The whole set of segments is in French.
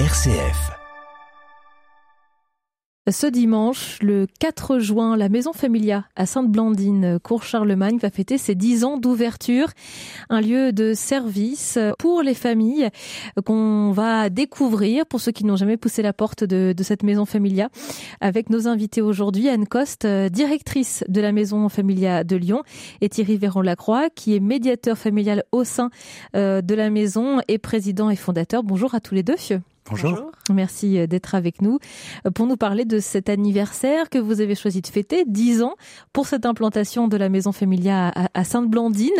RCF. Ce dimanche, le 4 juin, la Maison Familia à Sainte-Blandine, Cour Charlemagne, va fêter ses 10 ans d'ouverture. Un lieu de service pour les familles qu'on va découvrir pour ceux qui n'ont jamais poussé la porte de, cette Maison Familia. Avec nos invités aujourd'hui, Anne Coste, directrice de la Maison Familia de Lyon, et Thierry Véron-Lacroix, qui est médiateur familial au sein euh, de la maison et président et fondateur. Bonjour à tous les deux. Bonjour. Merci euh, d'être avec nous euh, pour nous parler de cet anniversaire que vous avez choisi de fêter, 10 ans, pour cette implantation de la maison Familia à Sainte-Blandine.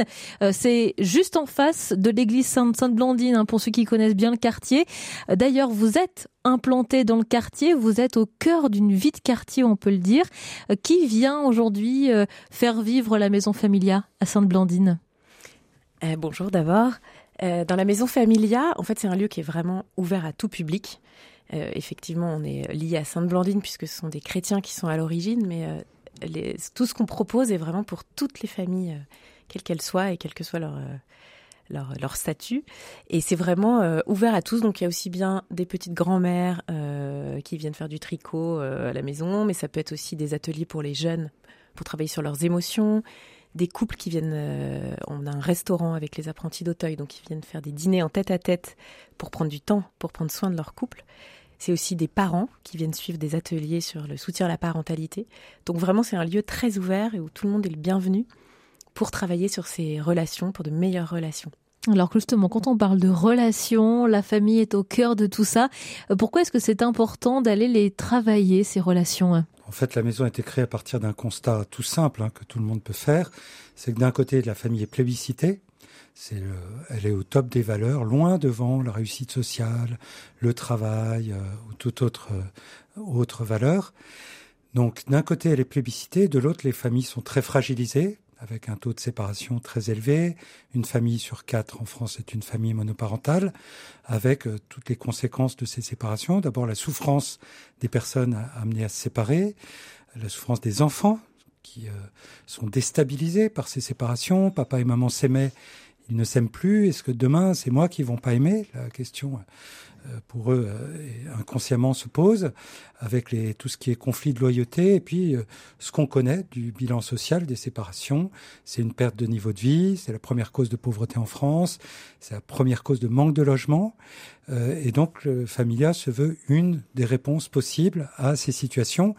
Euh, c'est juste en face de l'église Sainte-Blandine, hein, pour ceux qui connaissent bien le quartier. D'ailleurs, vous êtes implanté dans le quartier, vous êtes au cœur d'une vie de quartier, on peut le dire. Qui vient aujourd'hui faire vivre la maison Familia à Sainte-Blandine? Eh, Bonjour d'abord. Euh, dans la maison Familia, en fait, c'est un lieu qui est vraiment ouvert à tout public. Euh, effectivement, on est lié à Sainte-Blandine puisque ce sont des chrétiens qui sont à l'origine, mais euh, tout ce qu'on propose est vraiment pour toutes les familles, quelles qu'elles soient et quel que soit leur, leur, statut. Et c'est vraiment ouvert à tous. Donc il y a aussi bien des petites grand-mères qui viennent faire du tricot à la maison, mais ça peut être aussi des ateliers pour les jeunes pour travailler sur leurs émotions des couples qui viennent, euh, on a un restaurant avec les apprentis d'Auteuil, donc ils viennent faire des dîners en tête à tête pour prendre du temps, pour prendre soin de leur couple. C'est aussi des parents qui viennent suivre des ateliers sur le soutien à la parentalité. Donc vraiment, c'est un lieu très ouvert et où tout le monde est le bienvenu pour travailler sur ces relations, pour de meilleures relations. Alors justement, quand on parle de relations, la famille est au cœur de tout ça. Euh, pourquoi est-ce que c'est important d'aller les travailler, ces relations hein? Fait, la maison a été créée à partir d'un constat tout simple hein, que tout le monde peut faire. C'est que d'un côté, la famille est plébiscitée. C'est elle est au top des valeurs, loin devant la réussite sociale, le travail euh, ou toute autre, euh, autre valeur. Donc d'un côté, elle est plébiscitée, de l'autre, les familles sont très fragilisées avec un taux de séparation très élevé. Une famille sur quatre en France est une famille monoparentale, avec euh, toutes les conséquences de ces séparations. D'abord la souffrance des personnes amenées à se séparer, la souffrance des enfants qui euh, sont déstabilisés par ces séparations. Papa et maman s'aimaient, ils ne s'aiment plus. Est-ce que demain c'est moi qui vont pas aimer? La question euh, pour eux euh, inconsciemment se pose avec les, tout ce qui est conflit de loyauté et puis euh, ce qu'on connaît du bilan social des séparations. C'est une perte de niveau de vie, c'est la première cause de pauvreté en France, c'est la première cause de manque de logement. et donc le Familia se veut une des réponses possibles à ces situations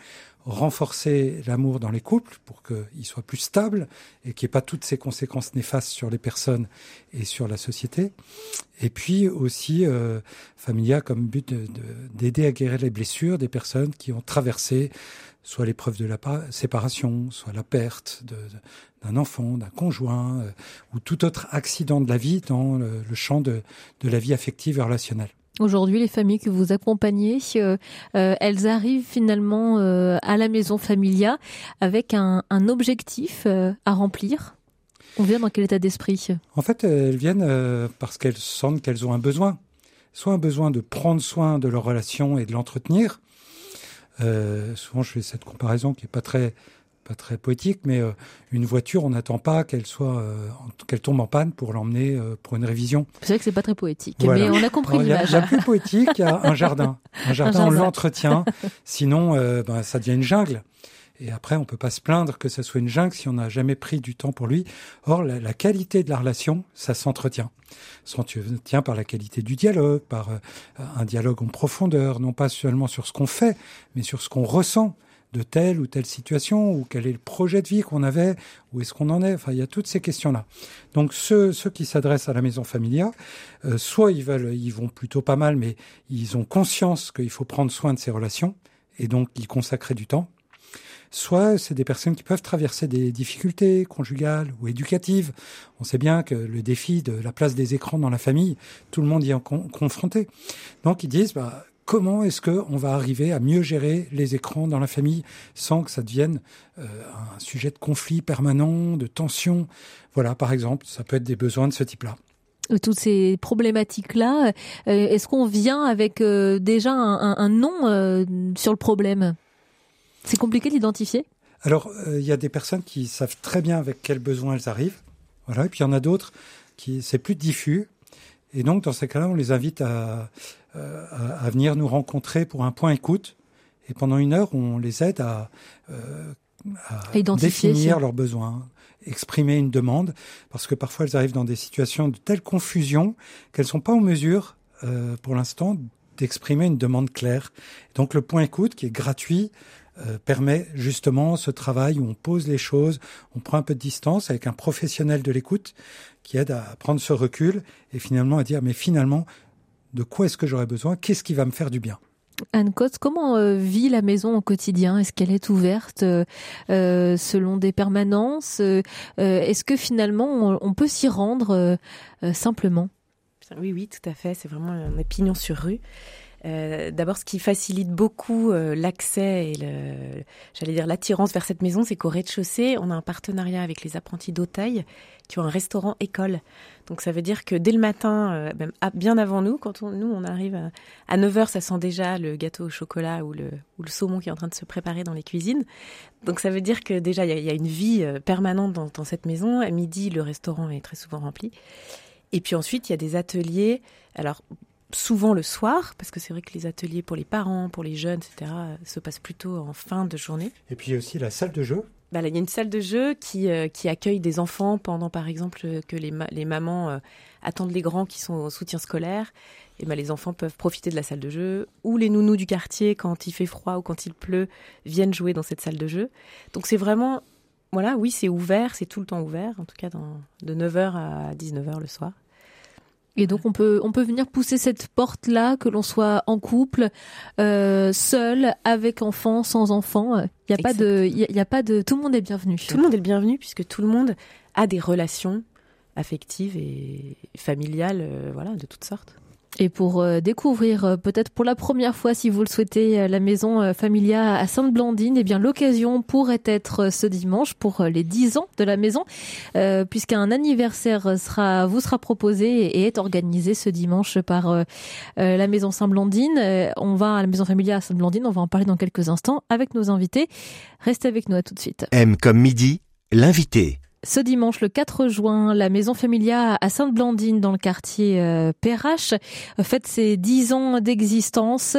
renforcer l'amour dans les couples pour qu'il soit plus stable et qu'il n'y ait pas toutes ces conséquences néfastes sur les personnes et sur la société. Et puis aussi, euh, Familia comme but d'aider de, à guérir les blessures des personnes qui ont traversé soit l'épreuve de la séparation, soit la perte d'un enfant, d'un conjoint, euh, ou tout autre accident de la vie dans le, le champ de, de la vie affective et relationnelle. Aujourd'hui, les familles que vous accompagnez, euh, euh, elles arrivent finalement euh, à la maison Familia avec un, un objectif à remplir. On vient dans quel état d'esprit? En fait, elles viennent parce qu'elles sentent qu'elles ont un besoin. Soit un besoin de prendre soin de leur relation et de l'entretenir. souvent, je fais cette comparaison qui est pas très pas très poétique, mais euh, une voiture, on n'attend pas qu'elle soit, euh, qu'elle tombe en panne pour l'emmener euh, pour une révision. C'est vrai que c'est pas très poétique, mais on a compris l'image. Il y a plus poétique, il y a un jardin. Un jardin, on l'entretient. Sinon, ben, ça devient une jungle. Et après, on peut pas se plaindre que ça soit une jungle si on n'a jamais pris du temps pour lui. Or, la, la qualité de la relation, ça s'entretient. S'entretient par la qualité du dialogue, par un dialogue en profondeur, non pas seulement sur ce qu'on fait, mais sur ce qu'on ressent de telle ou telle situation, ou quel est le projet de vie qu'on avait, où est-ce qu'on en est. Enfin, il y a toutes ces questions-là. Donc ceux, ceux qui s'adressent à la maison familiale, euh, soit ils veulent, ils vont plutôt pas mal, mais ils ont conscience qu'il faut prendre soin de ces relations et donc y consacrer du temps. Soit c'est des personnes qui peuvent traverser des difficultés conjugales ou éducatives. On sait bien que le défi de la place des écrans dans la famille, tout le monde y est confronté. Donc ils disent, bah, comment est-ce qu'on va arriver à mieux gérer les écrans dans la famille sans que ça devienne euh, un sujet de conflit permanent, de tension? Voilà, par exemple, ça peut être des besoins de ce type-là euh, toutes ces problématiques-là, euh, est-ce qu'on vient avec déjà un, nom sur le problème? C'est compliqué d'identifier Alors, il y a des personnes qui savent très bien avec quels besoins elles arrivent. Voilà, et puis il y en a d'autres qui c'est plus diffus Et donc, dans ces cas-là, on les invite à, à, venir nous rencontrer pour un point écoute. Et pendant une heure, on les aide à, à définir leurs besoins, exprimer une demande, parce que parfois elles arrivent dans des situations de telle confusion qu'elles sont pas en mesure, euh, pour l'instant, d'exprimer une demande claire. Donc le point écoute, qui est gratuit, euh, permet justement ce travail où on pose les choses, on prend un peu de distance avec un professionnel de l'écoute qui aide à prendre ce recul et finalement à dire mais finalement de quoi est-ce que j'aurais besoin, qu'est-ce qui va me faire du bien? Anne Cotte, comment euh, vit la maison au quotidien? Est-ce qu'elle est ouverte euh, euh, selon des permanences? Est-ce que finalement on, peut s'y rendre simplement? Oui, oui, tout à fait. C'est vraiment un opinion sur rue. D'abord, ce qui facilite beaucoup l'accès et j'allais dire l'attirance vers cette maison, c'est qu'au rez-de-chaussée, on a un partenariat avec les apprentis d'Auteuil qui ont un restaurant école. Donc ça veut dire que dès le matin, euh, même bien avant nous, quand nous on arrive à, 9h, ça sent déjà le gâteau au chocolat ou le, saumon qui est en train de se préparer dans les cuisines. Donc ça veut dire que déjà il y, a, une vie euh, permanente dans, dans cette maison. À midi, le restaurant est très souvent rempli. Et puis ensuite, il y a des ateliers. Alors souvent le soir, parce que c'est vrai que les ateliers pour les parents, pour les jeunes, etc., se passent plutôt en fin de journée. Et puis il y a aussi la salle de jeu bah, il y a une salle de jeu qui, euh, qui accueille des enfants pendant, par exemple, euh, que les, les mamans euh, attendent les grands qui sont au soutien scolaire. Et bah, les enfants peuvent profiter de la salle de jeu. Ou les nounous du quartier, quand il fait froid ou quand il pleut, viennent jouer dans cette salle de jeu. Donc c'est vraiment, voilà, oui, c'est ouvert, c'est tout le temps ouvert, en tout cas dans, de 9h à 19h le soir. Et donc on peut on peut venir pousser cette porte là, que l'on soit en couple, euh, seul, avec enfant, sans enfant. Il y a pas de il y, a pas de tout le monde est bienvenu. Tout le monde est le bienvenu puisque tout le monde a des relations affectives et familiales, euh, voilà, de toutes sortes. Et pour euh, découvrir euh, peut-être pour la première fois, si vous le souhaitez, euh, la maison Familia à Sainte-Blandine, eh bien l'occasion pourrait être ce dimanche pour les 10 ans de la maison, puisqu'un anniversaire sera vous sera proposé et est organisé ce dimanche par la maison Sainte-Blandine. On va à la maison Familia à Sainte-Blandine, on va en parler dans quelques instants avec nos invités. Restez avec nous à tout de suite. M comme midi, l'invité. Ce dimanche, le 4 juin, la maison Familia à Sainte-Blandine, dans le quartier euh, Perrache, fête ses 10 ans d'existence.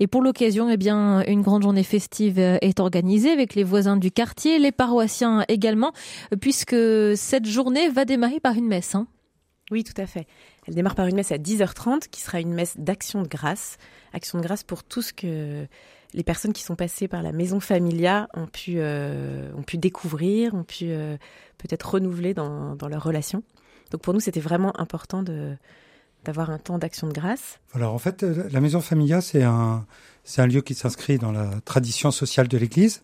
Et pour l'occasion, eh bien, une grande journée festive euh, est organisée avec les voisins du quartier, les paroissiens également, puisque cette journée va démarrer par une messe. Hein. Oui, tout à fait. Elle démarre par une messe à 10h30, qui sera une messe d'action de grâce. Action de grâce pour tout ce que les personnes qui sont passées par la maison Familia ont pu, euh, ont pu découvrir, ont pu euh, peut-être renouveler dans, dans leur relation. Donc pour nous, c'était vraiment important d'avoir un temps d'action de grâce. Alors en fait, euh, la maison Familia, c'est un, c'est un lieu qui s'inscrit dans la tradition sociale de l'Église.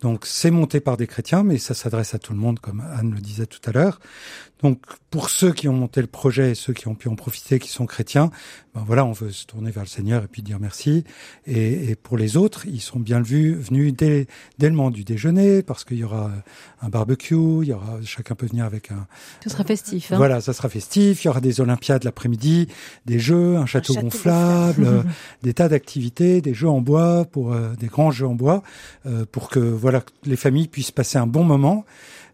Donc c'est monté par des chrétiens, mais ça s'adresse à tout le monde, comme Anne le disait tout à l'heure. Donc pour ceux qui ont monté le projet et ceux qui ont pu en profiter, qui sont chrétiens, ben voilà, on veut se tourner vers le Seigneur et puis dire merci. Et, et pour les autres, ils sont bien vus, venus dès, dès le moment du déjeuner, parce qu'il y aura un barbecue, il y aura chacun peut venir avec un. Ce sera festif. Hein voilà, ça sera festif. Il y aura des Olympiades l'après-midi, des jeux, un château, gonflable, des tas d'activités, des jeux en bois pour euh, des grands jeux en bois euh, pour que voilà les familles puissent passer un bon moment.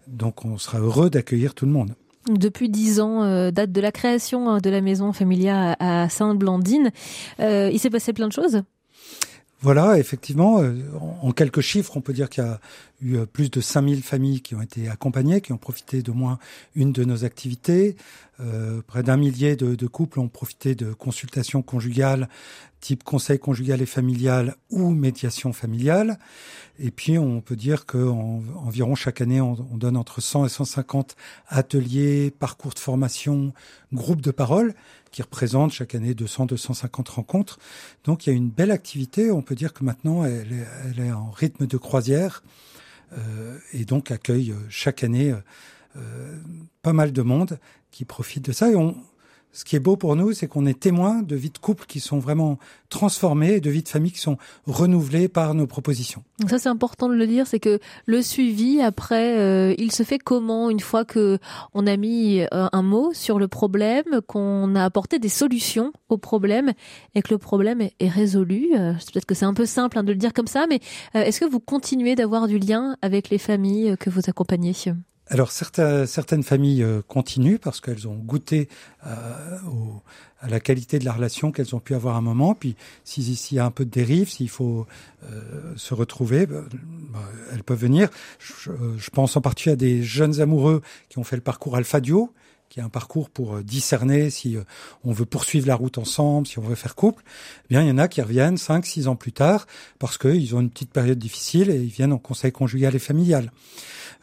Donc on sera heureux d'accueillir tout le monde. Depuis dix ans, euh, date de la création hein, de la maison Familia à Sainte-Blandine. Euh, il s'est passé plein de choses voilà, effectivement, euh, en quelques chiffres, on peut dire qu'il y a eu plus de 5000 familles qui ont été accompagnées, qui ont profité d'au moins une de nos activités. Euh, près d'un millier de, de, couples ont profité de consultations conjugales, type conseil conjugal et familial ou médiation familiale. Et puis, on peut dire qu'environ chaque année, on, on, donne entre 100 et 150 ateliers, parcours de formation, groupes de parole qui représentent chaque année 200-250 rencontres. Donc, il y a une belle activité. On peut dire que maintenant, elle est, elle est en rythme de croisière euh, et donc accueille chaque année euh, pas mal de monde qui profitent de ça. Et on, ce qui est beau pour nous, c'est qu'on est témoin de vies de couples qui sont vraiment transformées, de vies de familles qui sont renouvelées par nos propositions. Donc ça, c'est important de le dire, c'est que le suivi après, euh, il se fait comment une fois que on a mis euh, un mot sur le problème, qu'on a apporté des solutions au problème et que le problème est, résolu. Euh, peut-être que c'est un peu simple hein, de le dire comme ça, mais est-ce que vous continuez d'avoir du lien avec les familles que vous accompagnez? Alors certaines familles euh, continuent parce qu'elles ont goûté euh, à la qualité de la relation qu'elles ont pu avoir à un moment. Puis s'il y a un peu de dérive, s'il faut euh, se retrouver, bah, bah, elles peuvent venir. Je, je, pense en particulier à des jeunes amoureux qui ont fait le parcours Alpha-Duo, qui est un parcours pour discerner si on veut poursuivre la route ensemble, si on veut faire couple. Eh bien, il y en a qui reviennent cinq, six ans plus tard parce qu'ils ont une petite période difficile et ils viennent en conseil conjugal et familial.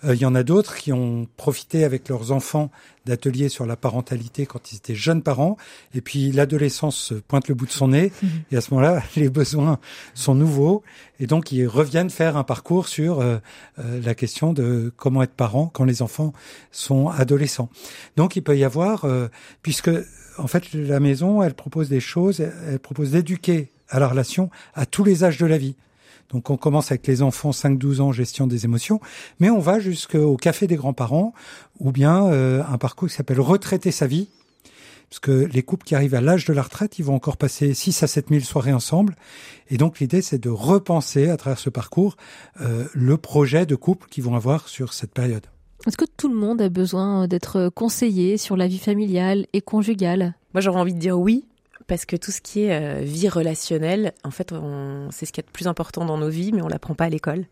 Euh, il y en a d'autres qui ont profité avec leurs enfants d'ateliers sur la parentalité quand ils étaient jeunes parents. Et puis l'adolescence pointe le bout de son nez. Et à ce moment-là, les besoins sont nouveaux. Et donc ils reviennent faire un parcours sur euh, euh, la question de comment être parent quand les enfants sont adolescents. Donc il peut y avoir, puisque en fait la maison, elle propose des choses, elle propose d'éduquer à la relation à tous les âges de la vie. Donc on commence avec les enfants 5-12 ans, gestion des émotions, mais on va jusqu'au café des grands-parents ou bien euh, un parcours qui s'appelle retraiter sa vie. Parce que les couples qui arrivent à l'âge de la retraite, ils vont encore passer 6 à 7 000 soirées ensemble. Et donc l'idée, c'est de repenser à travers ce parcours euh, le projet de couple qu'ils vont avoir sur cette période. Est-ce que tout le monde a besoin d'être conseillé sur la vie familiale et conjugale? Moi, j'aurais envie de dire oui, parce que tout ce qui est euh, vie relationnelle, en fait, c'est ce qui est le plus important dans nos vies, mais on l'apprend pas à l'école.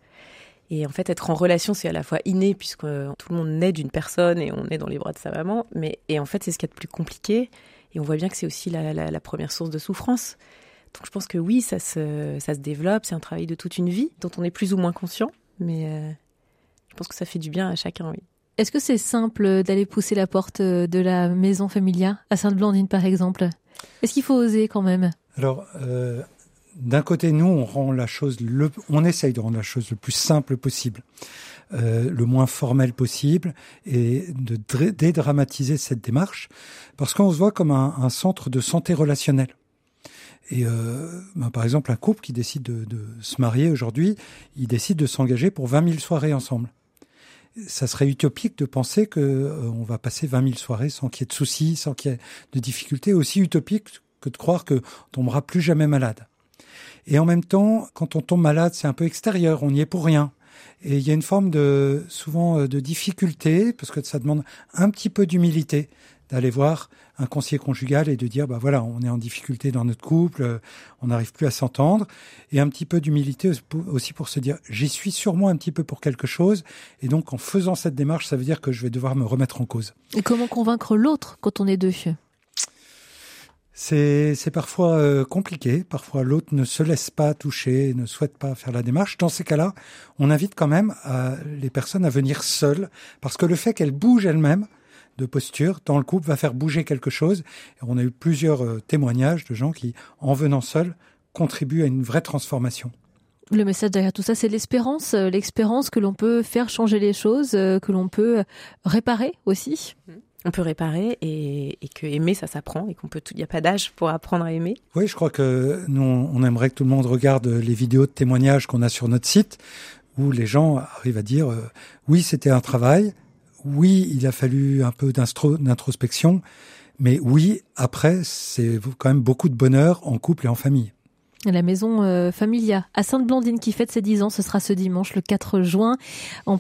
Et en fait, être en relation, c'est à la fois inné, puisque euh, tout le monde naît d'une personne et on est dans les bras de sa maman, mais et en fait, c'est ce qui est le plus compliqué. Et on voit bien que c'est aussi la, première source de souffrance. Donc, je pense que oui, ça se, développe. C'est un travail de toute une vie dont on est plus ou moins conscient, mais euh, je pense que ça fait du bien à chacun, oui. Est-ce que c'est simple d'aller pousser la porte de la maison familiale à Sainte-Blandine, par exemple? Est-ce qu'il faut oser quand même? Alors, euh, d'un côté, nous, on rend la chose, on essaye de rendre la chose le plus simple possible, euh, le moins formel possible, et de dédramatiser cette démarche, parce qu'on se voit comme un, centre de santé relationnelle. Et euh, ben, par exemple, un couple qui décide de, de se marier aujourd'hui, il décide de s'engager pour 20 000 soirées ensemble ça serait utopique de penser que euh, on va passer 20 000 soirées sans qu'il y ait de soucis, sans qu'il y ait de difficultés. Aussi utopique que de croire que on tombera plus jamais malade. Et en même temps, quand on tombe malade, c'est un peu extérieur, on n'y est pour rien. Et il y a une forme de souvent euh, de difficulté parce que ça demande un petit peu d'humilité d'aller voir un conseiller conjugal et de dire bah voilà on est en difficulté dans notre couple on n'arrive plus à s'entendre. Et un petit peu d'humilité aussi pour se dire j'y suis sûrement un petit peu pour quelque chose. Et donc en faisant cette démarche ça veut dire que je vais devoir me remettre en cause. Et comment convaincre l'autre quand on est deux? C'est, c'est parfois euh, compliqué. Parfois, l'autre ne se laisse pas toucher, ne souhaite pas faire la démarche. Dans ces cas-là, on invite quand même les personnes à venir seules, parce que le fait qu'elles bougent elles-mêmes, de posture dans le couple va faire bouger quelque chose. Et on a eu plusieurs euh, témoignages de gens qui, en venant seuls, contribuent à une vraie transformation. Le message derrière tout ça, c'est l'espérance, euh, l'espérance que l'on peut faire changer les choses, euh, que l'on peut réparer aussi. On peut réparer et, que aimer, ça s'apprend et qu'on peut il n'y a pas d'âge pour apprendre à aimer. Oui, je crois que nous, on aimerait que tout le monde regarde les vidéos de témoignages qu'on a sur notre site où les gens arrivent à dire oui, c'était un travail, oui, il a fallu un peu d'introspection, mais oui, après, c'est quand même beaucoup de bonheur en couple et en famille. La maison euh, Familia à Sainte-Blandine qui fête ses 10 ans, ce sera ce dimanche le 4 juin.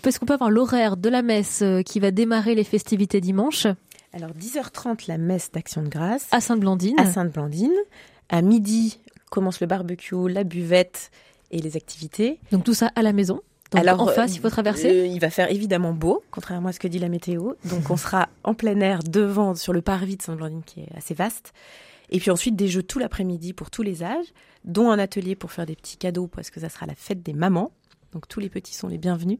Est-ce qu'on peut avoir l'horaire de la messe euh, qui va démarrer les festivités dimanche Alors 10h30 la messe d'Action de grâce. À Sainte-Blandine. À Sainte-Blandine. À midi commence le barbecue, la buvette et les activités. Donc tout ça à la maison alors, en face, il faut traverser euh, Il va faire évidemment beau, contrairement à ce que dit la météo. Donc, on sera en plein air devant, sur le parvis de Saint-Blandine, qui est assez vaste. Et puis ensuite, des jeux tout l'après-midi pour tous les âges, dont un atelier pour faire des petits cadeaux, parce que ça sera la fête des mamans. Donc, tous les petits sont les bienvenus.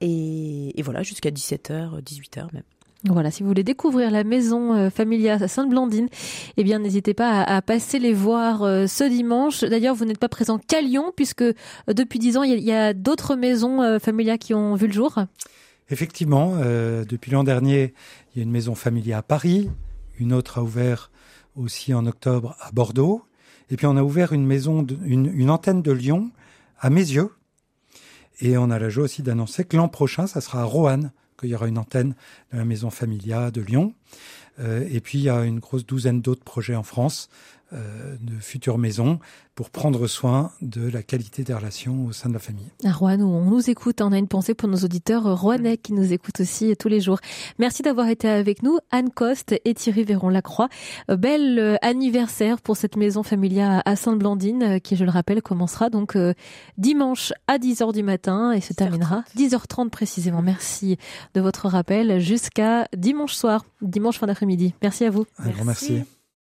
Et, et voilà, jusqu'à 17h, 18h même. Voilà, si vous voulez découvrir la maison euh, familiale à Sainte-Blandine, eh bien n'hésitez pas à, passer les voir euh, ce dimanche. D'ailleurs, vous n'êtes pas présent qu'à Lyon, puisque euh, depuis dix ans, il y a, d'autres maisons familiales qui ont vu le jour. Effectivement, depuis l'an dernier, il y a une maison familiale à Paris, une autre a ouvert aussi en octobre à Bordeaux, et puis on a ouvert une maison, une, antenne de Lyon à Mézieux, et on a la joie aussi d'annoncer que l'an prochain, ça sera à Roanne qu'il y aura une antenne de la Maison Familia de Lyon. Euh, et puis il y a une grosse douzaine d'autres projets en France de futures maisons pour prendre soin de la qualité des relations au sein de la famille. À Rouen, on nous écoute, on a une pensée pour nos auditeurs rouennais qui nous écoutent aussi tous les jours. Merci d'avoir été avec nous, Anne Coste et Thierry Véron-Lacroix. Bel anniversaire pour cette maison familiale à Sainte-Blandine qui, je le rappelle, commencera donc dimanche à 10h du matin et se terminera 10h30 précisément. Merci de votre rappel jusqu'à dimanche soir, dimanche fin d'après-midi. Merci à vous. Un grand merci.